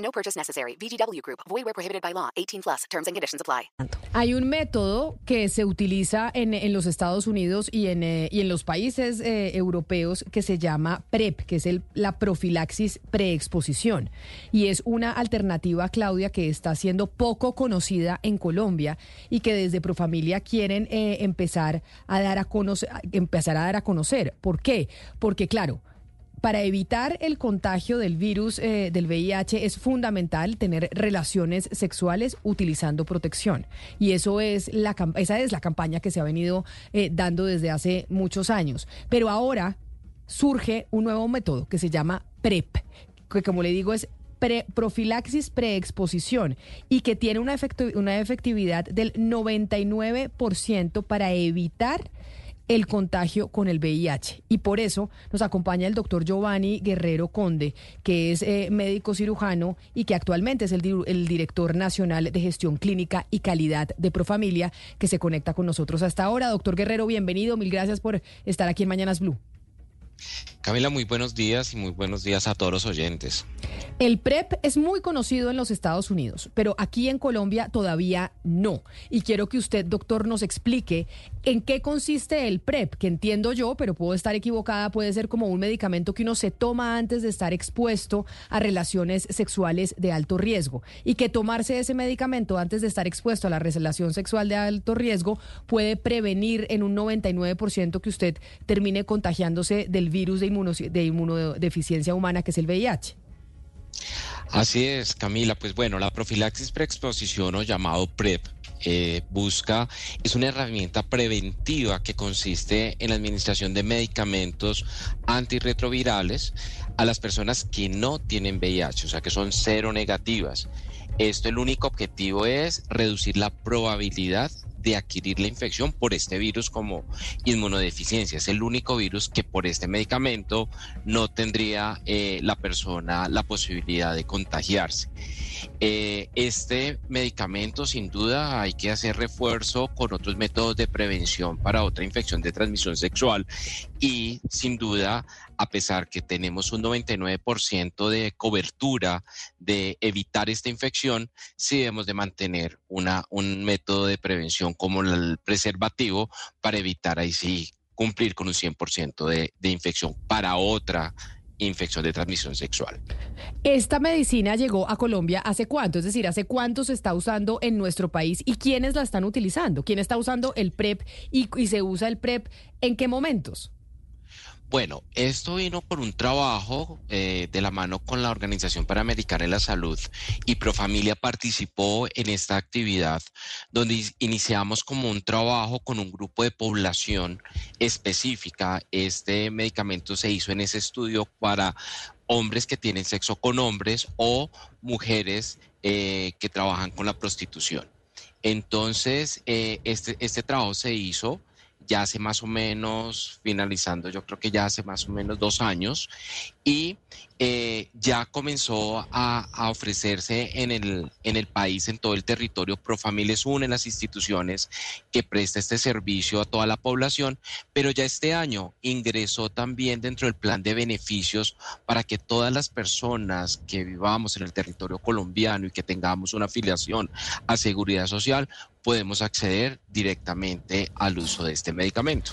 No purchase necessary. VGW Group. Void where prohibited by law. 18 plus. Terms and conditions apply. Hay un método que se utiliza en, en los Estados Unidos y en, eh, y en los países eh, europeos que se llama PrEP, que es el, la profilaxis preexposición. Y es una alternativa, Claudia, que está siendo poco conocida en Colombia y que desde Profamilia quieren eh, empezar, a dar a conocer, empezar a dar a conocer. ¿Por qué? Porque, claro, para evitar el contagio del virus eh, del VIH es fundamental tener relaciones sexuales utilizando protección. Y eso es la, esa es la campaña que se ha venido eh, dando desde hace muchos años. Pero ahora surge un nuevo método que se llama PrEP, que como le digo es pre- profilaxis preexposición y que tiene una, una efectividad del 99% para evitar el contagio con el VIH. Y por eso nos acompaña el doctor Giovanni Guerrero Conde, que es eh, médico cirujano y que actualmente es el, el director nacional de gestión clínica y calidad de Profamilia, que se conecta con nosotros hasta ahora. Doctor Guerrero, bienvenido. Mil gracias por estar aquí en Mañanas Blue. Camila, muy buenos días y muy buenos días a todos los oyentes. El PrEP es muy conocido en los Estados Unidos, pero aquí en Colombia todavía no. Y quiero que usted, doctor, nos explique en qué consiste el PrEP, que entiendo yo, pero puedo estar equivocada, puede ser como un medicamento que uno se toma antes de estar expuesto a relaciones sexuales de alto riesgo. Y que tomarse ese medicamento antes de estar expuesto a la relación sexual de alto riesgo puede prevenir en un 99% que usted termine contagiándose del virus de, inmuno- de inmunodeficiencia humana, que es el VIH. Así es, Camila. Pues bueno, la profilaxis preexposición o llamado PrEP eh, busca, es una herramienta preventiva que consiste en la administración de medicamentos antirretrovirales a las personas que no tienen VIH, o sea que son cero negativas. Esto el único objetivo es reducir la probabilidad de adquirir la infección por este virus como inmunodeficiencia. Es el único virus que por este medicamento no tendría eh, la persona la posibilidad de contagiarse. Eh, este medicamento sin duda hay que hacer refuerzo con otros métodos de prevención para otra infección de transmisión sexual y sin duda a pesar que tenemos un 99% de cobertura de evitar esta infección, sí debemos de mantener un método de prevención como el preservativo para evitar ahí sí cumplir con un 100% de, de infección para otra infección de transmisión sexual. Esta medicina llegó a Colombia hace cuánto, es decir, hace cuánto se está usando en nuestro país y quiénes la están utilizando, quién está usando el PrEP y se usa el PrEP en qué momentos. Bueno, esto vino por un trabajo eh, de la mano con la Organización Panamericana de la Salud y Profamilia participó en esta actividad donde iniciamos como un trabajo con un grupo de población específica. Este medicamento se hizo en ese estudio para hombres que tienen sexo con hombres o mujeres eh, que trabajan con la prostitución. Entonces, eh, este, este trabajo se hizo ya hace más o menos, finalizando, yo creo que ya hace más o menos dos años, y eh, ya comenzó a, ofrecerse en el, en el país, en todo el territorio. Profamilia es una de las instituciones que presta este servicio a toda la población, pero ya este año ingresó también dentro del plan de beneficios para que todas las personas que vivamos en el territorio colombiano y que tengamos una afiliación a seguridad social, podemos acceder directamente al uso de este medicamento.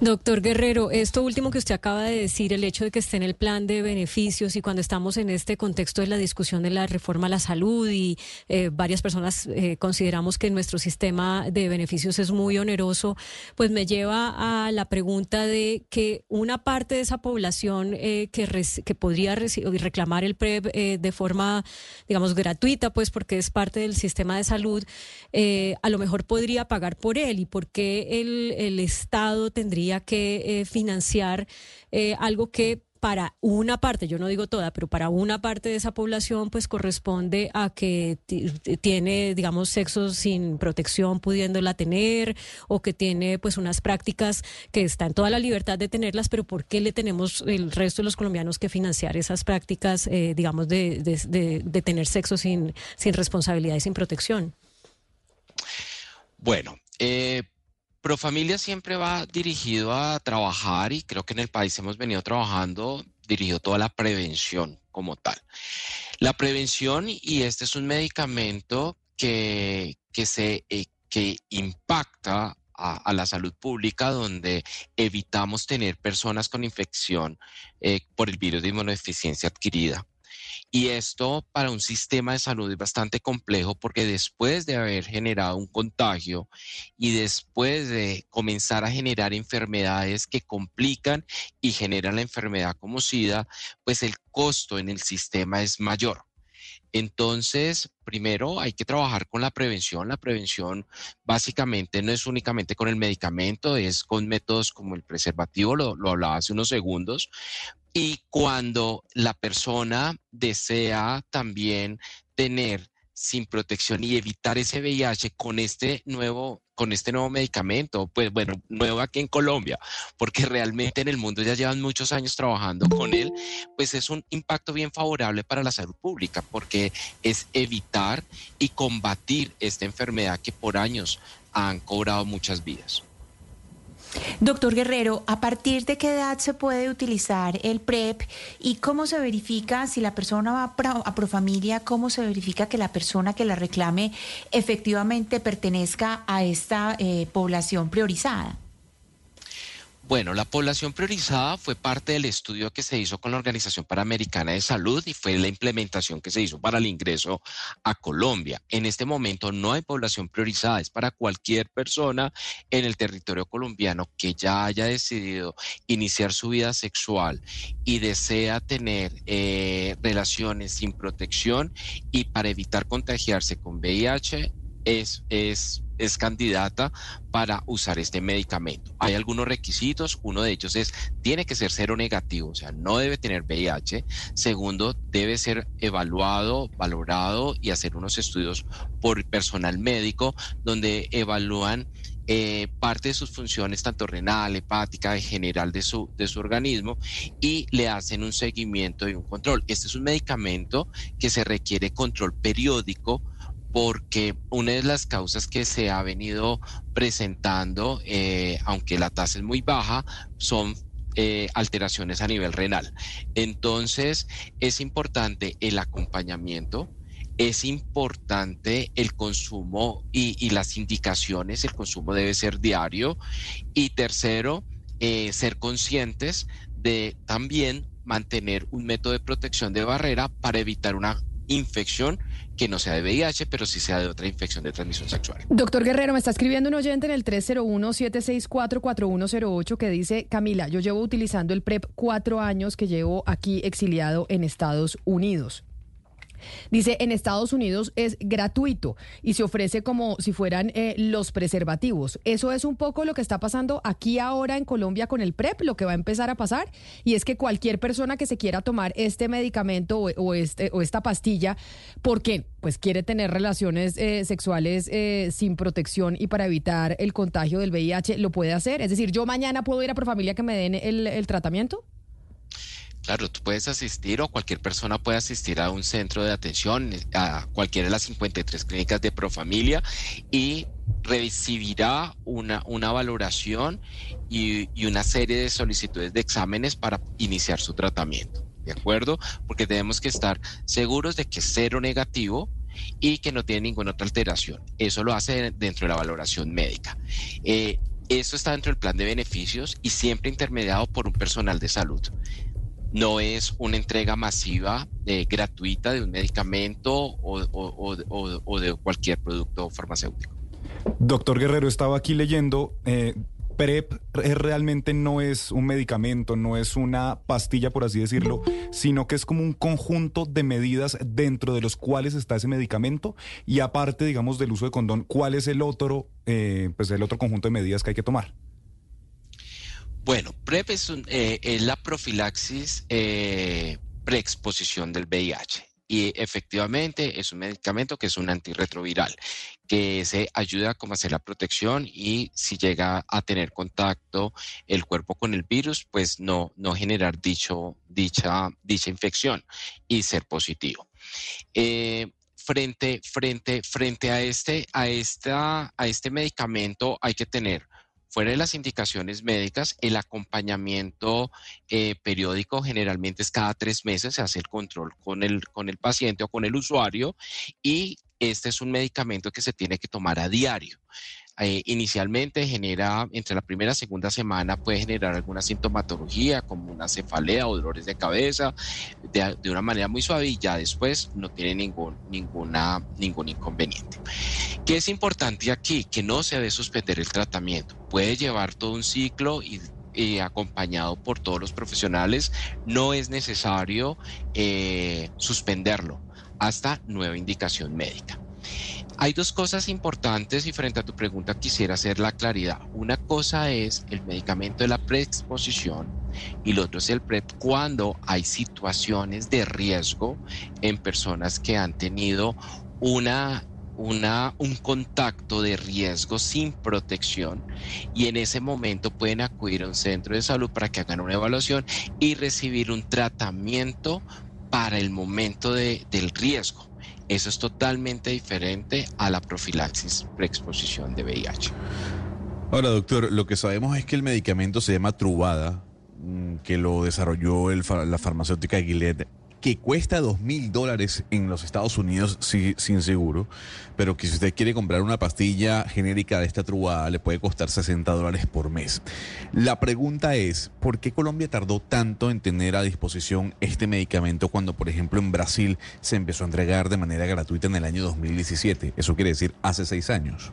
Doctor Guerrero, esto último que usted acaba de decir, el hecho de que esté en el plan de beneficios y cuando estamos en este contexto de la discusión de la reforma a la salud y eh, varias personas eh, consideramos que nuestro sistema de beneficios es muy oneroso, pues me lleva a la pregunta de que una parte de esa población eh, que, que podría reclamar el PREP eh, de forma, digamos, gratuita, pues porque es parte del sistema de salud, eh, a lo mejor podría pagar por él y por qué el, el Estado tendría que eh, financiar eh, algo que para una parte, yo no digo toda, pero para una parte de esa población, pues corresponde a que tiene, digamos, sexo sin protección pudiéndola tener o que tiene pues unas prácticas que está en toda la libertad de tenerlas, pero ¿por qué le tenemos el resto de los colombianos que financiar esas prácticas, eh, digamos, de, de, tener sexo sin, sin responsabilidad y sin protección? Bueno, eh, Profamilia siempre va dirigido a trabajar y creo que en el país hemos venido trabajando dirigido toda la prevención como tal. La prevención, y este es un medicamento que, que se, eh, que impacta a, la salud pública, donde evitamos tener personas con infección eh, por el virus de inmunodeficiencia adquirida. Y esto para un sistema de salud es bastante complejo porque después de haber generado un contagio y después de comenzar a generar enfermedades que complican y generan la enfermedad como SIDA, pues el costo en el sistema es mayor. Entonces, primero hay que trabajar con la prevención. La prevención básicamente no es únicamente con el medicamento, es con métodos como el preservativo, lo, lo hablaba hace unos segundos, y cuando la persona desea también tener sin protección y evitar ese VIH con este nuevo con este nuevo medicamento, pues bueno, nuevo aquí en Colombia, porque realmente en el mundo ya llevan muchos años trabajando con él, pues es un impacto bien favorable para la salud pública, porque es evitar y combatir esta enfermedad que por años han cobrado muchas vidas. Doctor Guerrero, ¿a partir de qué edad se puede utilizar el PrEP y cómo se verifica si la persona va a Profamilia, cómo se verifica que la persona que la reclame efectivamente pertenezca a esta eh, población priorizada? Bueno, la población priorizada fue parte del estudio que se hizo con la Organización Panamericana de Salud y fue la implementación que se hizo para el ingreso a Colombia. En este momento no hay población priorizada, es para cualquier persona en el territorio colombiano que ya haya decidido iniciar su vida sexual y desea tener eh, relaciones sin protección y para evitar contagiarse con VIH es, es es candidata para usar este medicamento. Hay algunos requisitos, uno de ellos es, tiene que ser cero negativo, o sea, no debe tener VIH. Segundo, debe ser evaluado, valorado y hacer unos estudios por personal médico donde evalúan eh, parte de sus funciones, tanto renal, hepática, en general de su, de su organismo, y le hacen un seguimiento y un control. Este es un medicamento que se requiere control periódico porque una de las causas que se ha venido presentando, eh, aunque la tasa es muy baja, son eh, alteraciones a nivel renal. Entonces, es importante el acompañamiento, es importante el consumo y, las indicaciones, el consumo debe ser diario. Y tercero, eh, ser conscientes de también mantener un método de protección de barrera para evitar una infección que no sea de VIH, pero sí sea de otra infección de transmisión sexual. Doctor Guerrero, me está escribiendo un oyente en el 301-764-4108 que dice, Camila, yo llevo utilizando el PrEP cuatro años que llevo aquí exiliado en Estados Unidos. Dice, en Estados Unidos es gratuito y se ofrece como si fueran eh, los preservativos. Eso es un poco lo que está pasando aquí ahora en Colombia con el PrEP, lo que va a empezar a pasar. Y es que cualquier persona que se quiera tomar este medicamento o, este, o esta pastilla, porque pues quiere tener relaciones eh, sexuales eh, sin protección y para evitar el contagio del VIH, lo puede hacer. Es decir, yo mañana puedo ir a Profamilia que me den el tratamiento. Claro, tú puedes asistir o cualquier persona puede asistir a un centro de atención, a cualquiera de las 53 clínicas de Profamilia y recibirá una, una valoración y, y una serie de solicitudes de exámenes para iniciar su tratamiento. ¿De acuerdo? Porque tenemos que estar seguros de que es cero negativo y que no tiene ninguna otra alteración. Eso lo hace dentro de la valoración médica. Eh, eso está dentro del plan de beneficios y siempre intermediado por un personal de salud no es una entrega masiva eh, gratuita de un medicamento o, de cualquier producto farmacéutico. Doctor Guerrero, estaba aquí leyendo, eh, PrEP realmente no es un medicamento, no es una pastilla, por así decirlo, sino que es como un conjunto de medidas dentro de los cuales está ese medicamento y aparte, digamos, del uso de condón, ¿cuál es el otro, eh, pues el otro conjunto de medidas que hay que tomar? Bueno, PrEP es, eh, la profilaxis eh, preexposición del VIH y efectivamente es un medicamento que es un antirretroviral que se ayuda a hacer la protección y si llega a tener contacto el cuerpo con el virus, pues no, no generar dicho, dicha, dicha infección y ser positivo. Eh, frente, frente, frente a este, a esta, a este medicamento hay que tener Fuera de las indicaciones médicas, el acompañamiento eh, periódico generalmente es cada tres meses, se hace el control con el, con el paciente o con el usuario y este es un medicamento que se tiene que tomar a diario. Eh, inicialmente genera, entre la primera y segunda semana, puede generar alguna sintomatología como una cefalea o dolores de cabeza de, una manera muy suave y ya después no tiene ningún, ninguna, ningún inconveniente. ¿Qué es importante aquí? Que no se debe suspender el tratamiento. Puede llevar todo un ciclo y acompañado por todos los profesionales, no es necesario eh, suspenderlo hasta nueva indicación médica. Hay dos cosas importantes y frente a tu pregunta quisiera hacer la claridad. Una cosa es el medicamento de la preexposición y lo otro es el PrEP cuando hay situaciones de riesgo en personas que han tenido una una, un contacto de riesgo sin protección y en ese momento pueden acudir a un centro de salud para que hagan una evaluación y recibir un tratamiento para el momento del riesgo. Eso es totalmente diferente a la profilaxis preexposición de VIH. Ahora, doctor, lo que sabemos es que el medicamento se llama Trubada, mm, que lo desarrolló la farmacéutica Gilead que cuesta dos mil dólares en los Estados Unidos sin seguro, pero que si usted quiere comprar una pastilla genérica de esta trubada le puede costar 60 dólares por mes. La pregunta es, ¿por qué Colombia tardó tanto en tener a disposición este medicamento cuando, por ejemplo, en Brasil se empezó a entregar de manera gratuita en el año 2017? Eso quiere decir hace seis años.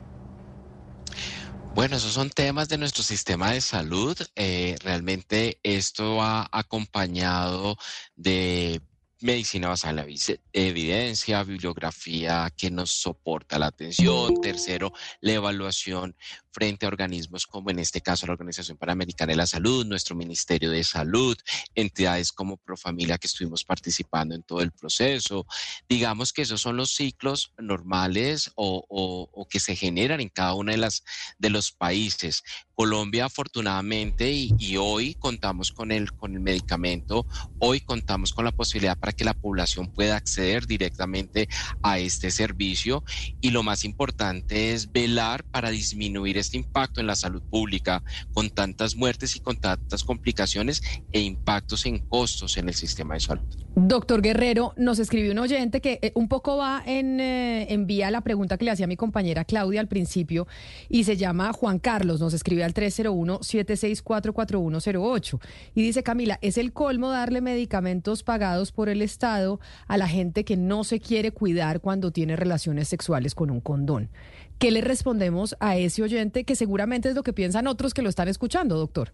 Bueno, esos son temas de nuestro sistema de salud. Eh, realmente esto ha acompañado de medicina basada en la evidencia, bibliografía que nos soporta la atención. Tercero, la evaluación frente a organismos como en este caso la Organización Panamericana de la Salud, nuestro Ministerio de Salud, entidades como Profamilia que estuvimos participando en todo el proceso. Digamos que esos son los ciclos normales o, o, que se generan en cada uno de, las, de los países. Colombia afortunadamente y, y, hoy contamos con el, con el medicamento, hoy contamos con la posibilidad para que la población pueda acceder directamente a este servicio y lo más importante es velar para disminuir este impacto en la salud pública con tantas muertes y con tantas complicaciones e impactos en costos en el sistema de salud. Doctor Guerrero, nos escribió un oyente que eh, un poco va en, eh, envía la pregunta que le hacía mi compañera Claudia al principio y se llama Juan Carlos, nos escribe al 301-764-4108 y dice Camila, es el colmo darle medicamentos pagados por el Estado a la gente que no se quiere cuidar cuando tiene relaciones sexuales con un condón. ¿Qué le respondemos a ese oyente que seguramente es lo que piensan otros que lo están escuchando, doctor?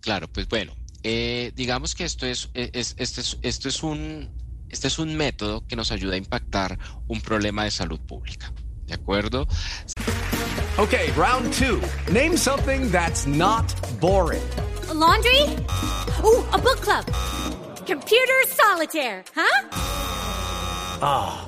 Claro, pues bueno, eh, digamos que esto es, eh, es, esto es, esto es un, este es un método que nos ayuda a impactar un problema de salud pública. ¿De acuerdo? Ok, round two. Name something that's not boring. laundry? Uh, a book club. Computer solitaire, huh? Ah.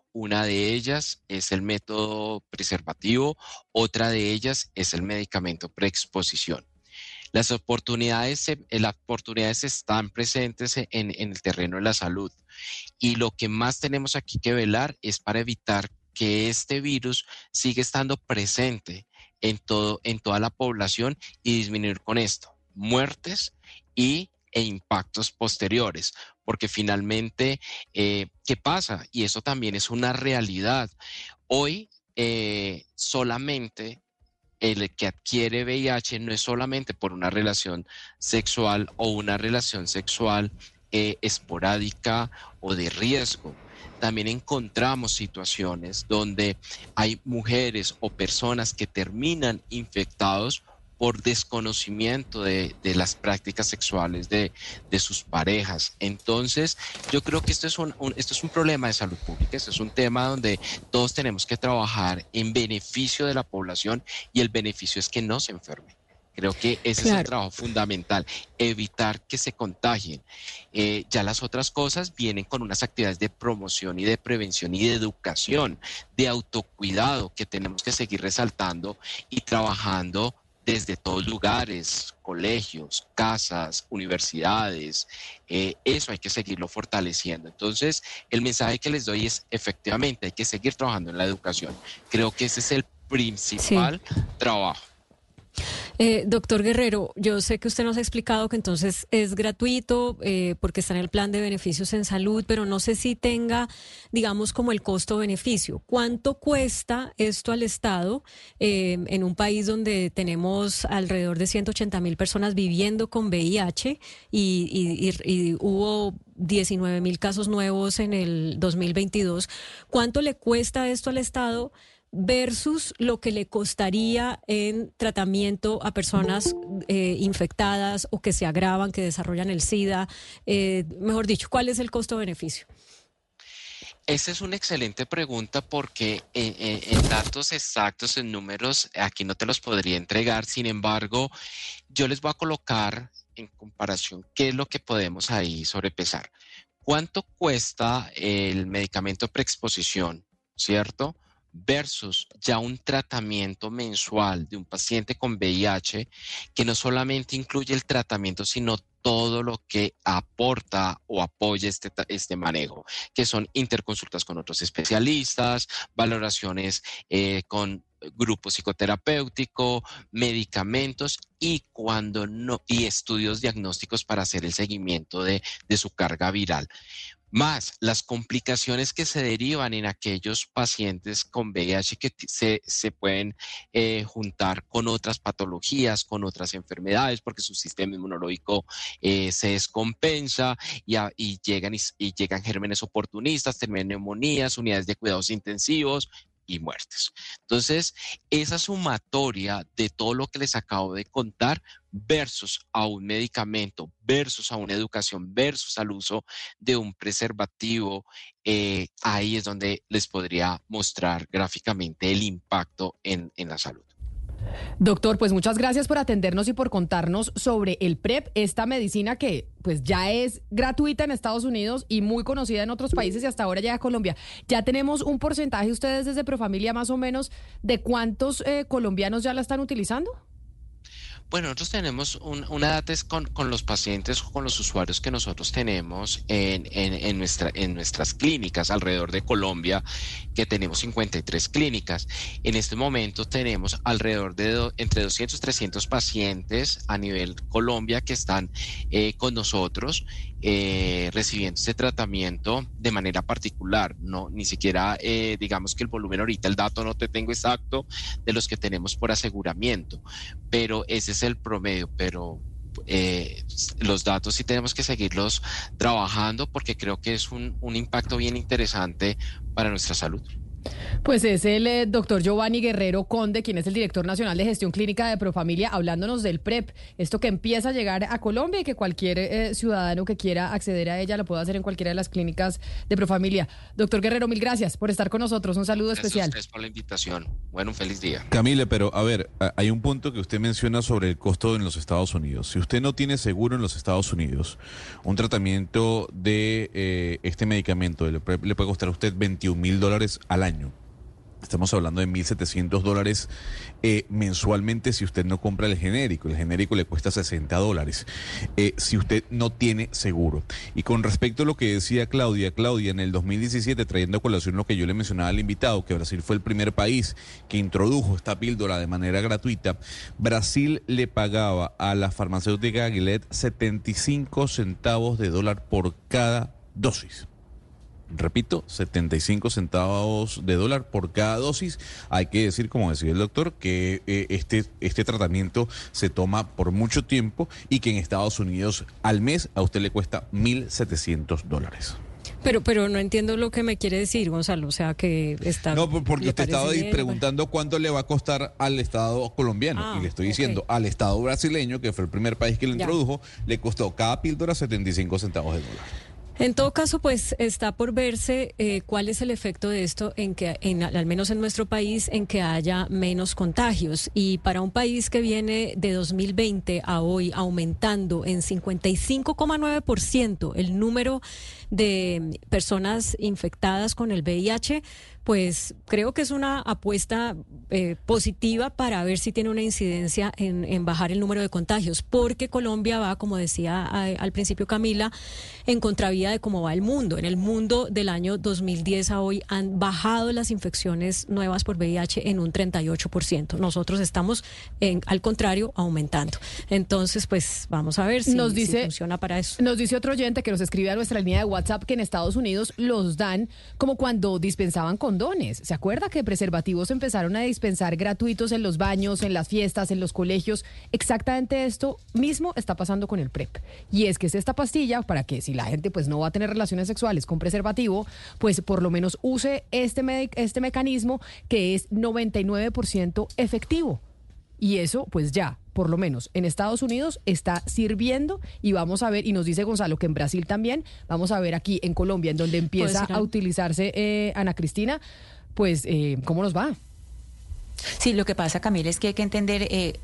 Una de ellas es el método preservativo, otra de ellas es el medicamento preexposición. Las oportunidades, eh, las oportunidades están presentes en, en el terreno de la salud y lo que más tenemos aquí que velar es para evitar que este virus siga estando presente en, todo, en toda la población y disminuir con esto muertes y e impactos posteriores, porque finalmente, eh, ¿qué pasa? Y eso también es una realidad. Hoy eh, solamente el que adquiere VIH no es solamente por una relación sexual o una relación sexual eh, esporádica o de riesgo, también encontramos situaciones donde hay mujeres o personas que terminan infectados por desconocimiento de, de las prácticas sexuales de, de, sus parejas. Entonces, yo creo que esto es un, un, esto es un problema de salud pública, esto es un tema donde todos tenemos que trabajar en beneficio de la población y el beneficio es que no se enferme. Creo que ese claro. es el trabajo fundamental, evitar que se contagien. Eh, ya las otras cosas vienen con unas actividades de promoción y de prevención y de educación, de autocuidado que tenemos que seguir resaltando y trabajando desde todos lugares, colegios, casas, universidades. Eh, eso hay que seguirlo fortaleciendo. Entonces, el mensaje que les doy es, efectivamente, hay que seguir trabajando en la educación. Creo que ese es el principal sí. trabajo. Eh, doctor Guerrero, yo sé que usted nos ha explicado que entonces es gratuito eh, porque está en el plan de beneficios en salud, pero no sé si tenga, digamos, como el costo-beneficio. ¿Cuánto cuesta esto al Estado eh, en un país donde tenemos alrededor de 180 mil personas viviendo con VIH y, hubo 19 mil casos nuevos en el 2022? ¿Cuánto le cuesta esto al Estado? Versus lo que le costaría en tratamiento a personas eh, infectadas o que se agravan, que desarrollan el SIDA. Eh, mejor dicho, ¿cuál es el costo-beneficio? Esa es una excelente pregunta porque en, en, datos exactos, en números, aquí no te los podría entregar. Sin embargo, yo les voy a colocar en comparación qué es lo que podemos ahí sobrepesar. ¿Cuánto cuesta el medicamento preexposición, cierto? Versus ya un tratamiento mensual de un paciente con VIH que no solamente incluye el tratamiento, sino todo lo que aporta o apoya este, este manejo, que son interconsultas con otros especialistas, valoraciones eh, con grupo psicoterapéutico, medicamentos y cuando no, y estudios diagnósticos para hacer el seguimiento de, de su carga viral más las complicaciones que se derivan en aquellos pacientes con VIH que se, se pueden eh, juntar con otras patologías, con otras enfermedades, porque su sistema inmunológico eh, se descompensa y, a, y llegan, y, y, llegan gérmenes oportunistas, terminan neumonías, unidades de cuidados intensivos, y muertes. Entonces, esa sumatoria de todo lo que les acabo de contar versus a un medicamento, versus a una educación, versus al uso de un preservativo, eh, ahí es donde les podría mostrar gráficamente el impacto en, en la salud. Doctor, pues muchas gracias por atendernos y por contarnos sobre el PrEP, esta medicina que pues ya es gratuita en Estados Unidos y muy conocida en otros países y hasta ahora llega a Colombia. Ya tenemos un porcentaje ustedes desde Profamilia más o menos de cuántos eh, colombianos ya la están utilizando. Bueno, nosotros tenemos un, una data con, con, los pacientes, con los usuarios que nosotros tenemos en, en, en, nuestra, en nuestras clínicas alrededor de Colombia, que tenemos 53 clínicas. En este momento tenemos alrededor de do, entre 200 y 300 pacientes a nivel Colombia que están eh, con nosotros eh, recibiendo este tratamiento de manera particular. No, ni siquiera eh, digamos que el volumen ahorita, el dato no te tengo exacto de los que tenemos por aseguramiento, pero ese es el promedio, pero eh, los datos sí tenemos que seguirlos trabajando porque creo que es un, un impacto bien interesante para nuestra salud. Pues es el eh, doctor Giovanni Guerrero Conde, quien es el director nacional de gestión clínica de Profamilia, hablándonos del PrEP, esto que empieza a llegar a Colombia y que cualquier eh, ciudadano que quiera acceder a ella lo puede hacer en cualquiera de las clínicas de Profamilia. Doctor Guerrero, mil gracias por estar con nosotros. Un saludo gracias especial. Gracias por la invitación. Bueno, un feliz día. Camila, pero a ver, hay un punto que usted menciona sobre el costo en los Estados Unidos. Si usted no tiene seguro en los Estados Unidos, un tratamiento de eh, este medicamento, el PrEP, le puede costar a usted 21 mil dólares al año. Estamos hablando de 1.700 dólares eh, mensualmente si usted no compra el genérico. El genérico le cuesta 60 dólares eh, si usted no tiene seguro. Y con respecto a lo que decía Claudia, Claudia, en el 2017, trayendo a colación lo que yo le mencionaba al invitado, que Brasil fue el primer país que introdujo esta píldora de manera gratuita, Brasil le pagaba a la farmacéutica Gilead 75 centavos de dólar por cada dosis repito, 75 centavos de dólar por cada dosis. Hay que decir, como decía el doctor, que eh, este, este tratamiento se toma por mucho tiempo y que en Estados Unidos al mes a usted le cuesta 1.700 dólares. Pero, pero no entiendo lo que me quiere decir, Gonzalo. O sea, que está. No, por- porque ¿le usted estaba bien? preguntando cuánto le va a costar al Estado colombiano. Ah, y le estoy diciendo, al Estado brasileño, que fue el primer país que lo Ya. introdujo, le costó cada píldora 75 centavos de dólar. En todo caso, pues está por verse eh, cuál es el efecto de esto en que, en, al menos en nuestro país, en que haya menos contagios. Y para un país que viene de 2020 a hoy aumentando en 55,9% el número de personas infectadas con el VIH, pues creo que es una apuesta eh, positiva para ver si tiene una incidencia en, en bajar el número de contagios, porque Colombia va, como decía a- al principio Camila, en contravía de cómo va el mundo. En el mundo del año 2010 a hoy han bajado las infecciones nuevas por VIH en un 38%. Nosotros estamos, en, al contrario, aumentando. Entonces, pues vamos a ver si, Nos si dice- funciona para eso. Nos dice otro oyente que nos escribe a nuestra línea de WhatsApp que en Estados Unidos los dan como cuando dispensaban ¿Se acuerda que preservativos empezaron a dispensar gratuitos en los baños, en las fiestas, en los colegios? Exactamente esto mismo está pasando con el PrEP. Y es que es esta pastilla para que si la gente pues no va a tener relaciones sexuales con preservativo, pues por lo menos use este, este mecanismo que es 99% efectivo. Y eso, pues ya, por lo menos en Estados Unidos está sirviendo y vamos a ver, y nos dice Gonzalo que en Brasil también, vamos a ver aquí en Colombia, en donde empieza ser a utilizarse eh, Ana Cristina, pues eh, cómo nos va. Sí, lo que pasa, Camila, es que hay que entender, eh,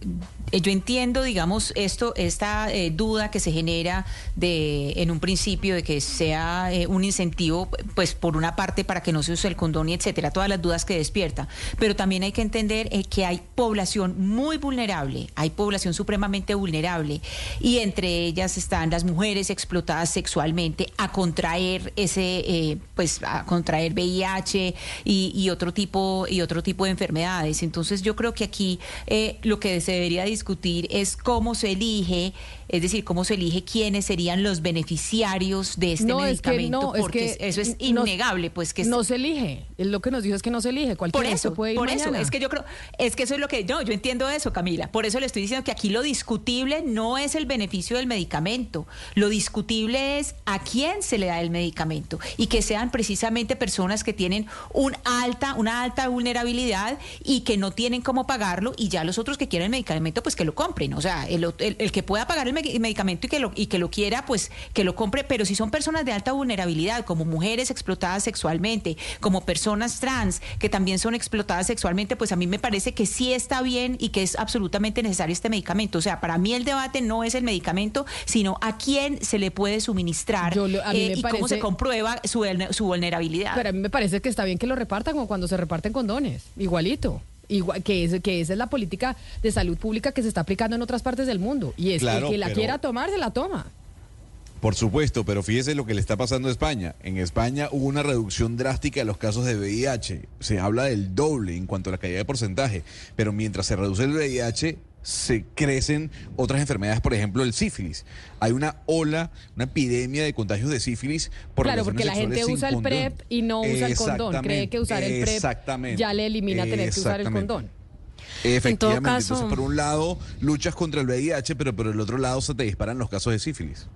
eh, yo entiendo, digamos, esto, esta eh, duda que se genera de, en un principio de que sea eh, un incentivo, pues por una parte para que no se use el condón y etcétera, todas las dudas que despierta. Pero también hay que entender eh, que hay población muy vulnerable, hay población supremamente vulnerable y entre ellas están las mujeres explotadas sexualmente a contraer ese, eh, pues a contraer VIH y, y otro tipo y otro tipo de enfermedades. Entonces yo creo que aquí eh, lo que se debería discutir es cómo se elige, es decir, cómo se elige quiénes serían los beneficiarios de este no, es que medicamento, no, es porque que eso es no- innegable, pues que es- no se elige. Es Lo que nos dijo es que no se elige. por Cualquiera eso, puede ir por eso, es que yo creo, es que eso es lo que, no, yo entiendo eso, Camila, por eso le estoy diciendo que aquí lo discutible no es el beneficio del medicamento, lo discutible es a quién se le da el medicamento. Y que sean precisamente personas que tienen un alta, una alta vulnerabilidad y que no tienen cómo pagarlo y ya los otros que quieren el medicamento, pues que lo compren, o sea, el, el- el que pueda pagar el medicamento y que, lo, y que lo quiera, pues que lo compre, pero si son personas de alta vulnerabilidad, como mujeres explotadas sexualmente, como personas trans que también son explotadas sexualmente, pues a mí me parece que sí está bien y que es absolutamente necesario este medicamento. O sea, para mí el debate no es el medicamento, sino a quién se le puede suministrar lo- eh, y cómo se comprueba su, su vulnerabilidad. Pero a mí me parece que está bien que lo repartan como cuando se reparten condones. Igualito. Igual, que, es, que esa es la política de salud pública que se está aplicando en otras partes del mundo. Y es Claro, el que la pero- quiera tomar, se la toma. Por supuesto, pero fíjese lo que le está pasando a España. En España hubo una reducción drástica de los casos de VIH. Se habla del doble en cuanto a la caída de porcentaje. Pero mientras se reduce el VIH, se crecen otras enfermedades, por ejemplo, el sífilis. Hay una ola, una epidemia de contagios de sífilis por Claro, porque la gente usa el. PrEP y no usa el condón. Cree que usar el PrEP ya le elimina tener que usar el condón. Efectivamente, caso- entonces por un lado luchas contra el VIH, pero por el otro lado se te disparan los casos de sífilis.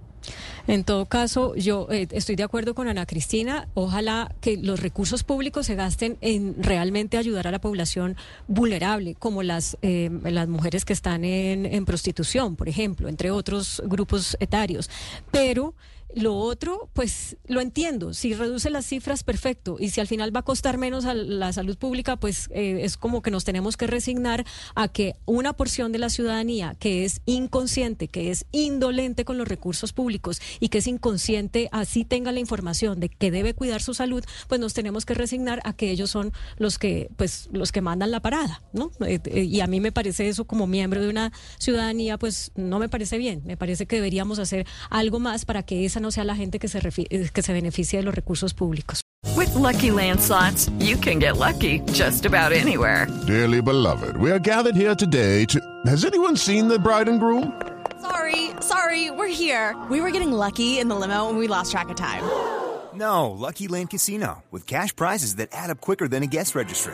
En todo caso, yo eh, estoy de acuerdo con Ana Cristina. Ojalá que los recursos públicos se gasten en realmente ayudar a la población vulnerable, como las, eh, las mujeres que están en, en prostitución, por ejemplo, entre otros grupos etarios. Pero lo otro, pues lo entiendo. Si reduce las cifras, perfecto. Y si al final va a costar menos a la salud pública, pues eh, es como que nos tenemos que resignar a que una porción de la ciudadanía que es inconsciente, que es indolente con los recursos públicos y que es inconsciente, así tenga la información de que debe cuidar su salud, pues nos tenemos que resignar a que ellos son los que, pues, los que mandan la parada, ¿no? Eh, eh, y a mí me parece eso como miembro de una ciudadanía, pues no me parece bien. Me parece que deberíamos hacer algo más para que esa no sea la gente que se, eh, que se beneficie de los recursos públicos. With Lucky Land slots, you can get lucky just about anywhere. Dearly beloved, we are gathered here today to. Has anyone seen the bride and groom? Sorry, sorry, we're here. We were getting lucky in the limo and we lost track of time. No, Lucky Land Casino, with cash prizes that add up quicker than a guest registry.